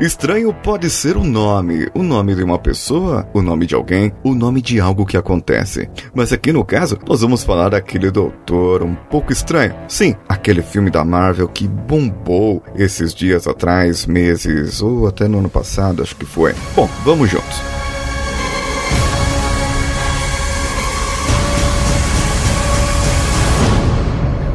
Estranho pode ser o nome, o nome de uma pessoa, o nome de alguém, o nome de algo que acontece. Mas aqui no caso, nós vamos falar daquele doutor um pouco estranho. Sim, aquele filme da Marvel que bombou esses dias atrás, meses ou até no ano passado, acho que foi. Bom, vamos juntos.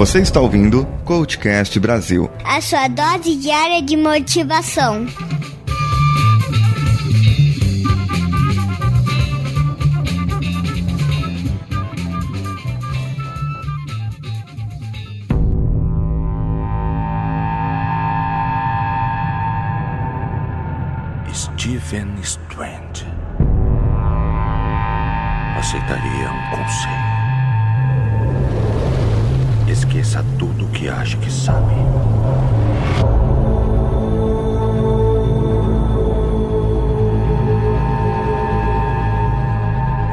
Você está ouvindo Coachcast Brasil. A sua dose diária de motivação. Stephen Strange aceitaria um conselho. Esqueça tudo o que acha que sabe.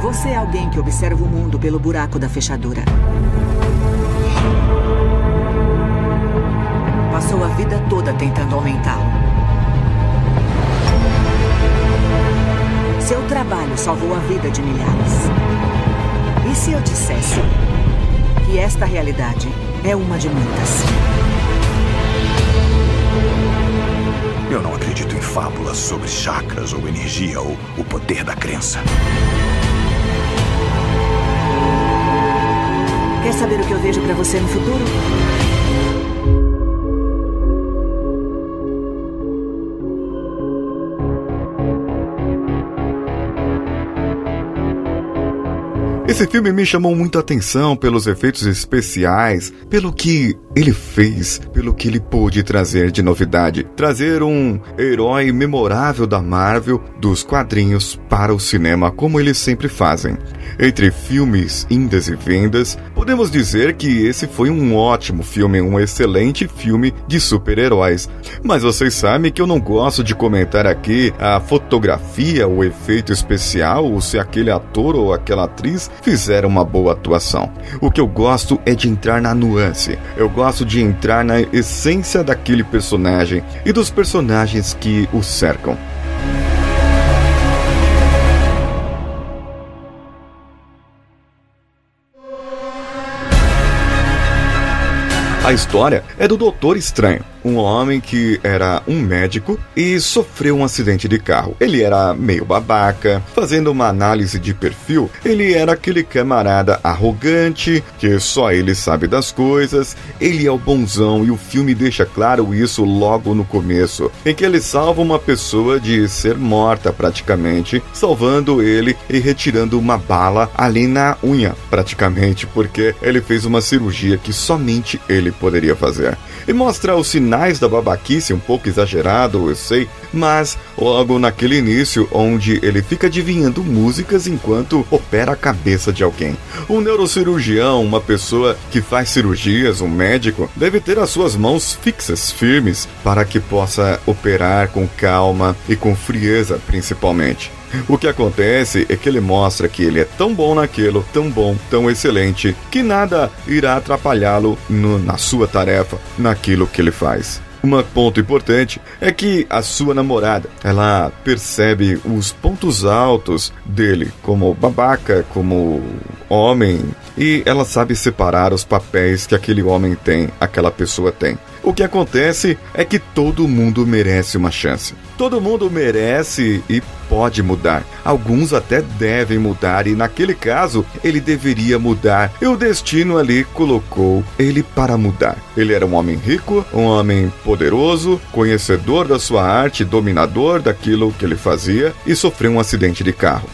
Você é alguém que observa o mundo pelo buraco da fechadura. Passou a vida toda tentando aumentá-lo. Seu trabalho salvou a vida de milhares. E se eu dissesse que esta realidade é uma de muitas? Eu não acredito em fábulas sobre chakras ou energia ou o poder da crença. Quer saber o que eu vejo para você no futuro? Esse filme me chamou muito a atenção pelos efeitos especiais, pelo que ele fez, pelo que ele pôde trazer de novidade. Trazer um herói memorável da Marvel, dos quadrinhos, para o cinema, como eles sempre fazem. Entre filmes, indas e vendas, podemos dizer que esse foi um ótimo filme, um excelente filme de super-heróis. Mas vocês sabem que eu não gosto de comentar aqui a fotografia, o efeito especial, ou se aquele ator ou aquela atriz fizeram uma boa atuação. O que eu gosto é de entrar na nuance. Eu gosto de entrar na essência daquele personagem e dos personagens que o cercam. A história é do Doutor Estranho, um homem que era um médico e sofreu um acidente de carro. Ele era meio babaca, fazendo uma análise de perfil, ele era aquele camarada arrogante, que só ele sabe das coisas, ele é o bonzão e o filme deixa claro isso logo no começo, em que ele salva uma pessoa de ser morta praticamente, salvando ele e retirando uma bala ali na unha, praticamente, porque ele fez uma cirurgia que somente ele poderia fazer. E mostra os sinais da babaquice, um pouco exagerado, eu sei, mas logo naquele início, onde ele fica adivinhando músicas enquanto opera a cabeça de alguém. Um neurocirurgião, uma pessoa que faz cirurgias, um médico, deve ter as suas mãos fixas, firmes, para que possa operar com calma e com frieza, principalmente. O que acontece é que ele mostra que ele é tão bom naquilo, tão bom, tão excelente, que nada irá atrapalhá-lo na sua tarefa, naquilo que ele faz. Um ponto importante é que a sua namorada, ela percebe os pontos altos dele como babaca, como homem, e ela sabe separar os papéis que aquele homem tem, aquela pessoa tem. O que acontece é que todo mundo merece uma chance. Todo mundo merece e pode mudar. Alguns até devem mudar, e naquele caso, ele deveria mudar. E o destino ali colocou ele para mudar. Ele era um homem rico, um homem poderoso, conhecedor da sua arte, dominador daquilo que ele fazia, e sofreu um acidente de carro.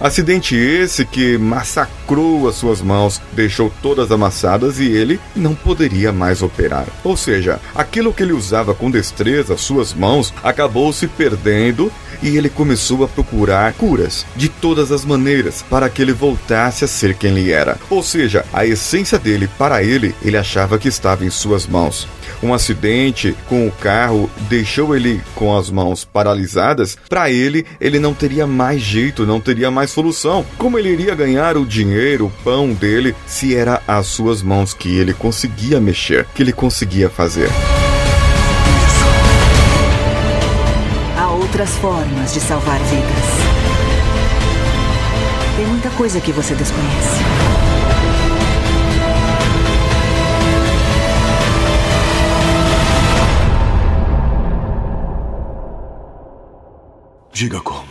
Acidente esse que massacrou as suas mãos, deixou todas amassadas e ele não poderia mais operar. Ou seja, aquilo que ele usava com destreza, suas mãos, acabou se perdendo e ele começou a procurar curas de todas as maneiras para que ele voltasse a ser quem ele era. Ou seja, a essência dele, para ele, ele achava que estava em suas mãos. Um acidente com o carro deixou ele com as mãos paralisadas. Para ele, ele não teria mais jeito, não teria mais solução. Como ele iria ganhar o dinheiro, o pão dele, se era as suas mãos que ele conseguia mexer, que ele conseguia fazer? outras formas de salvar vidas. Tem muita coisa que você desconhece. Жигаком.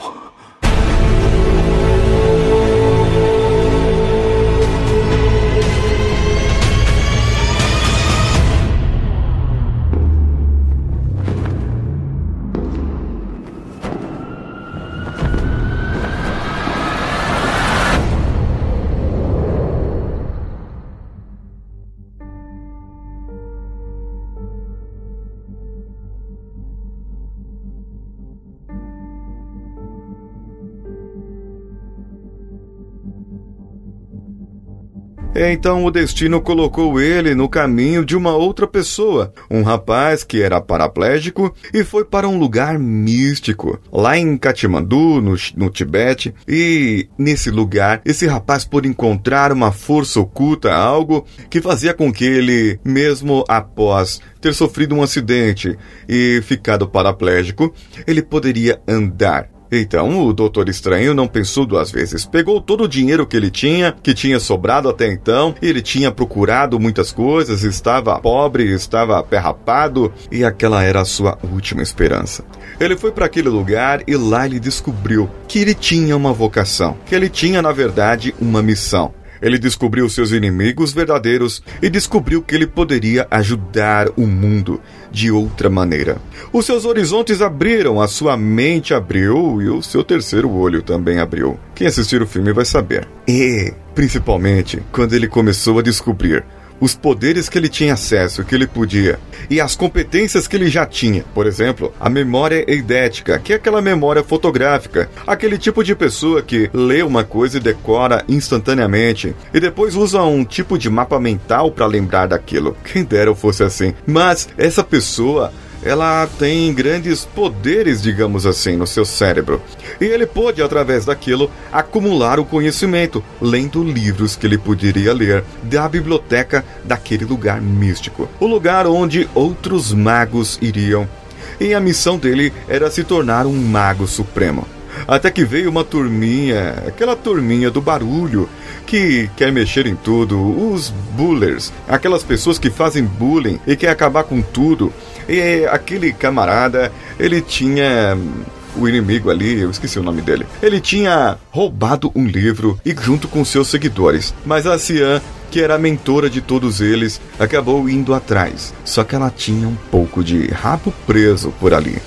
Então o destino colocou ele no caminho de uma outra pessoa, um rapaz que era paraplégico e foi para um lugar místico, lá em Katmandu, no, no Tibete, e nesse lugar esse rapaz pôde encontrar uma força oculta, algo que fazia com que ele, mesmo após ter sofrido um acidente e ficado paraplégico, ele poderia andar. Então o Doutor Estranho não pensou duas vezes. Pegou todo o dinheiro que ele tinha, que tinha sobrado até então, ele tinha procurado muitas coisas, estava pobre, estava perrapado, e aquela era a sua última esperança. Ele foi para aquele lugar e lá ele descobriu que ele tinha uma vocação, que ele tinha, na verdade, uma missão. Ele descobriu seus inimigos verdadeiros e descobriu que ele poderia ajudar o mundo de outra maneira. Os seus horizontes abriram, a sua mente abriu e o seu terceiro olho também abriu. Quem assistir o filme vai saber. E, principalmente, quando ele começou a descobrir os poderes que ele tinha acesso, que ele podia, e as competências que ele já tinha. Por exemplo, a memória eidética, que é aquela memória fotográfica, aquele tipo de pessoa que lê uma coisa e decora instantaneamente, e depois usa um tipo de mapa mental para lembrar daquilo. Quem dera eu fosse assim. Mas essa pessoa ela tem grandes poderes, digamos assim, no seu cérebro. E ele pôde, através daquilo, acumular o conhecimento, lendo livros que ele poderia ler da biblioteca daquele lugar místico. O lugar onde outros magos iriam. E a missão dele era se tornar um mago supremo. Até que veio uma turminha, aquela turminha do barulho, que quer mexer em tudo, os bullers, aquelas pessoas que fazem bullying e quer acabar com tudo. E aquele camarada, ele tinha o inimigo ali, eu esqueci o nome dele. Ele tinha roubado um livro e junto com seus seguidores. Mas a Cian, que era a mentora de todos eles, acabou indo atrás. Só que ela tinha um pouco de rabo preso por ali.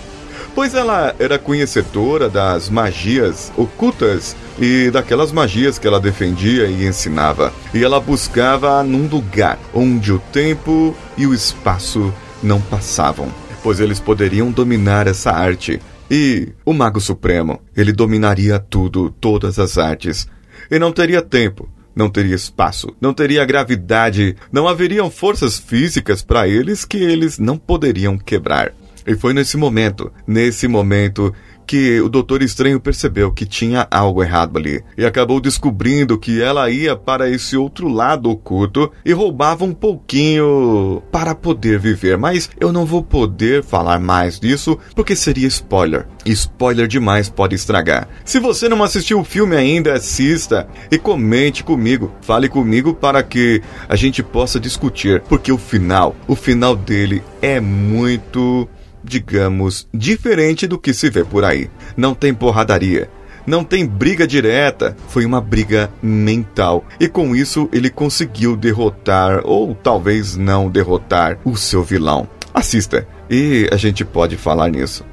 Pois ela era conhecedora das magias ocultas e daquelas magias que ela defendia e ensinava. E ela buscava num lugar onde o tempo e o espaço não passavam, pois eles poderiam dominar essa arte. E o Mago Supremo, ele dominaria tudo, todas as artes. E não teria tempo, não teria espaço, não teria gravidade, não haveriam forças físicas para eles que eles não poderiam quebrar. E foi nesse momento, nesse momento, que o Doutor Estranho percebeu que tinha algo errado ali e acabou descobrindo que ela ia para esse outro lado oculto e roubava um pouquinho para poder viver. Mas eu não vou poder falar mais disso porque seria spoiler. Spoiler demais pode estragar. Se você não assistiu o filme ainda, assista e comente comigo. Fale comigo para que a gente possa discutir, porque o final, o final dele é muito digamos, diferente do que se vê por aí. Não tem porradaria, não tem briga direta, foi uma briga mental. E com isso ele conseguiu derrotar, ou talvez não derrotar, o seu vilão. Assista, e a gente pode falar nisso.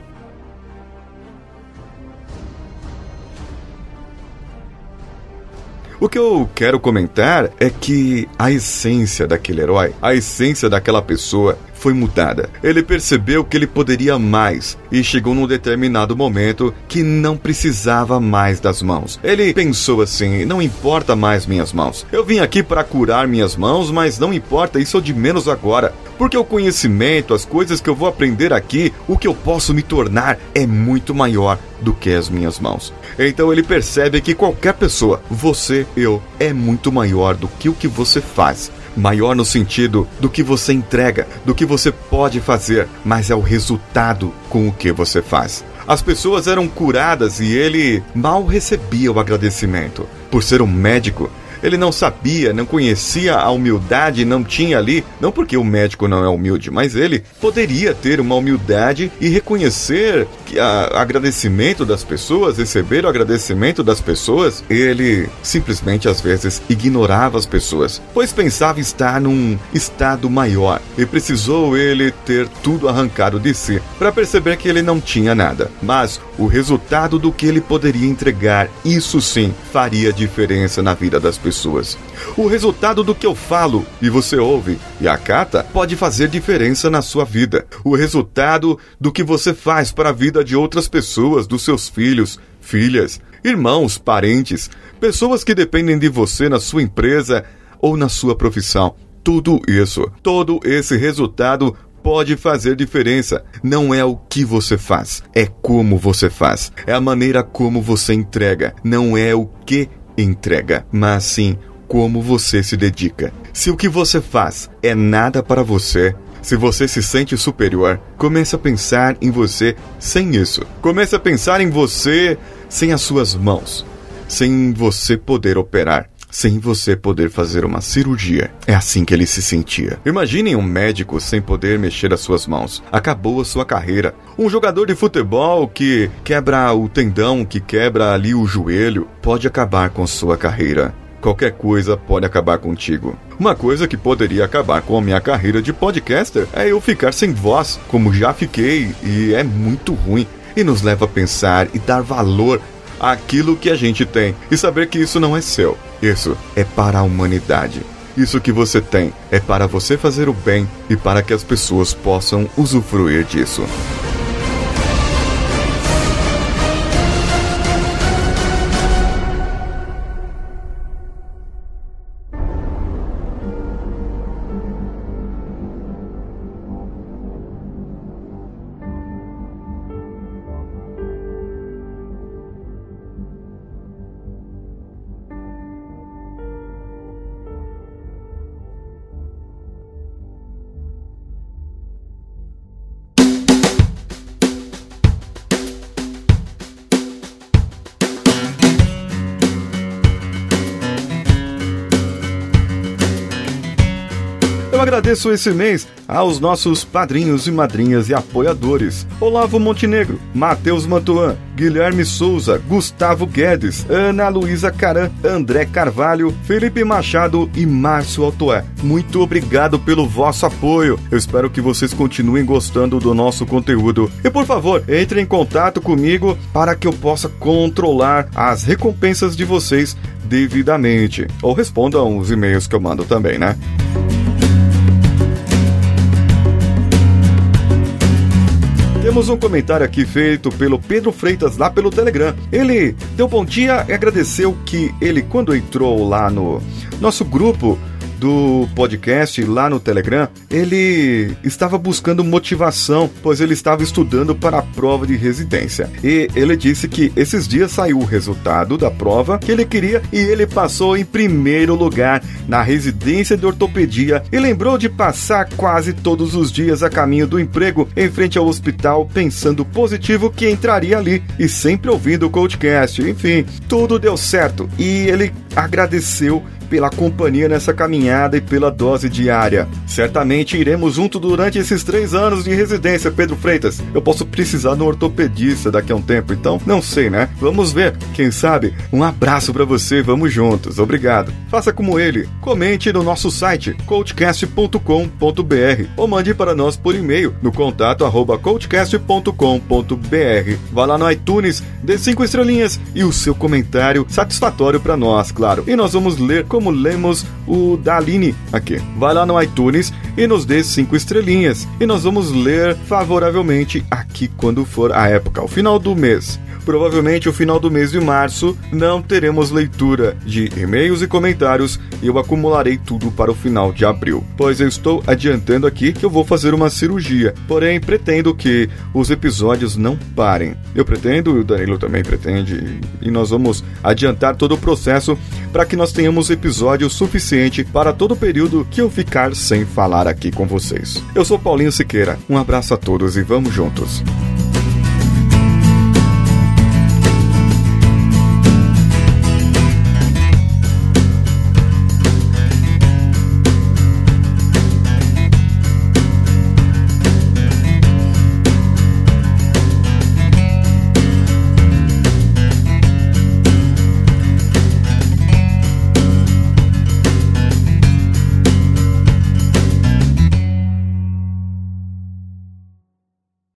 O que eu quero comentar é que a essência daquele herói, a essência daquela pessoa, foi mudada. Ele percebeu que ele poderia mais e chegou num determinado momento que não precisava mais das mãos. Ele pensou assim: não importa mais minhas mãos. Eu vim aqui para curar minhas mãos, mas não importa, isso é de menos agora. Porque o conhecimento, as coisas que eu vou aprender aqui, o que eu posso me tornar é muito maior do que as minhas mãos. Então ele percebe que qualquer pessoa, você, eu, é muito maior do que o que você faz maior no sentido do que você entrega, do que você pode fazer, mas é o resultado com o que você faz. As pessoas eram curadas e ele mal recebia o agradecimento. Por ser um médico, ele não sabia, não conhecia a humildade, não tinha ali, não porque o médico não é humilde, mas ele poderia ter uma humildade e reconhecer que a agradecimento das pessoas, receber o agradecimento das pessoas. Ele simplesmente às vezes ignorava as pessoas, pois pensava estar num estado maior e precisou ele ter tudo arrancado de si para perceber que ele não tinha nada. Mas o resultado do que ele poderia entregar, isso sim faria diferença na vida das pessoas. O resultado do que eu falo e você ouve e acata pode fazer diferença na sua vida. O resultado do que você faz para a vida de outras pessoas, dos seus filhos, filhas, irmãos, parentes, pessoas que dependem de você na sua empresa ou na sua profissão. Tudo isso, todo esse resultado pode fazer diferença. Não é o que você faz, é como você faz. É a maneira como você entrega. Não é o que entrega, mas sim como você se dedica. Se o que você faz é nada para você, se você se sente superior, comece a pensar em você sem isso. Comece a pensar em você sem as suas mãos, sem você poder operar sem você poder fazer uma cirurgia. É assim que ele se sentia. Imaginem um médico sem poder mexer as suas mãos. Acabou a sua carreira. Um jogador de futebol que quebra o tendão, que quebra ali o joelho, pode acabar com sua carreira. Qualquer coisa pode acabar contigo. Uma coisa que poderia acabar com a minha carreira de podcaster é eu ficar sem voz, como já fiquei, e é muito ruim. E nos leva a pensar e dar valor àquilo que a gente tem e saber que isso não é seu. Isso é para a humanidade. Isso que você tem é para você fazer o bem e para que as pessoas possam usufruir disso. Eu agradeço esse mês aos nossos padrinhos e madrinhas e apoiadores: Olavo Montenegro, Matheus Mantuan, Guilherme Souza, Gustavo Guedes, Ana Luísa Caran, André Carvalho, Felipe Machado e Márcio Altoé. Muito obrigado pelo vosso apoio. Eu espero que vocês continuem gostando do nosso conteúdo. E por favor, entre em contato comigo para que eu possa controlar as recompensas de vocês devidamente. Ou respondam os e-mails que eu mando também, né? Temos um comentário aqui feito pelo Pedro Freitas lá pelo Telegram. Ele deu bom dia e agradeceu que ele, quando entrou lá no nosso grupo do podcast lá no Telegram, ele estava buscando motivação, pois ele estava estudando para a prova de residência. E ele disse que esses dias saiu o resultado da prova que ele queria e ele passou em primeiro lugar na residência de ortopedia e lembrou de passar quase todos os dias a caminho do emprego em frente ao hospital, pensando positivo que entraria ali e sempre ouvindo o podcast. Enfim, tudo deu certo e ele agradeceu pela companhia nessa caminhada e pela dose diária. Certamente iremos junto durante esses três anos de residência, Pedro Freitas. Eu posso precisar de um ortopedista daqui a um tempo, então não sei, né? Vamos ver. Quem sabe? Um abraço para você, vamos juntos. Obrigado. Faça como ele. Comente no nosso site coachcast.com.br ou mande para nós por e-mail no contato arroba coachcast.com.br. Vá lá no iTunes, dê cinco estrelinhas e o seu comentário satisfatório para nós, claro. E nós vamos ler com como lemos o da Aline aqui. Vai lá no iTunes e nos dê cinco estrelinhas. E nós vamos ler favoravelmente aqui quando for a época, ao final do mês provavelmente o final do mês de março não teremos leitura de e-mails e comentários e eu acumularei tudo para o final de abril, pois eu estou adiantando aqui que eu vou fazer uma cirurgia. Porém, pretendo que os episódios não parem. Eu pretendo, e o Danilo também pretende, e nós vamos adiantar todo o processo para que nós tenhamos episódio suficiente para todo o período que eu ficar sem falar aqui com vocês. Eu sou Paulinho Siqueira. Um abraço a todos e vamos juntos.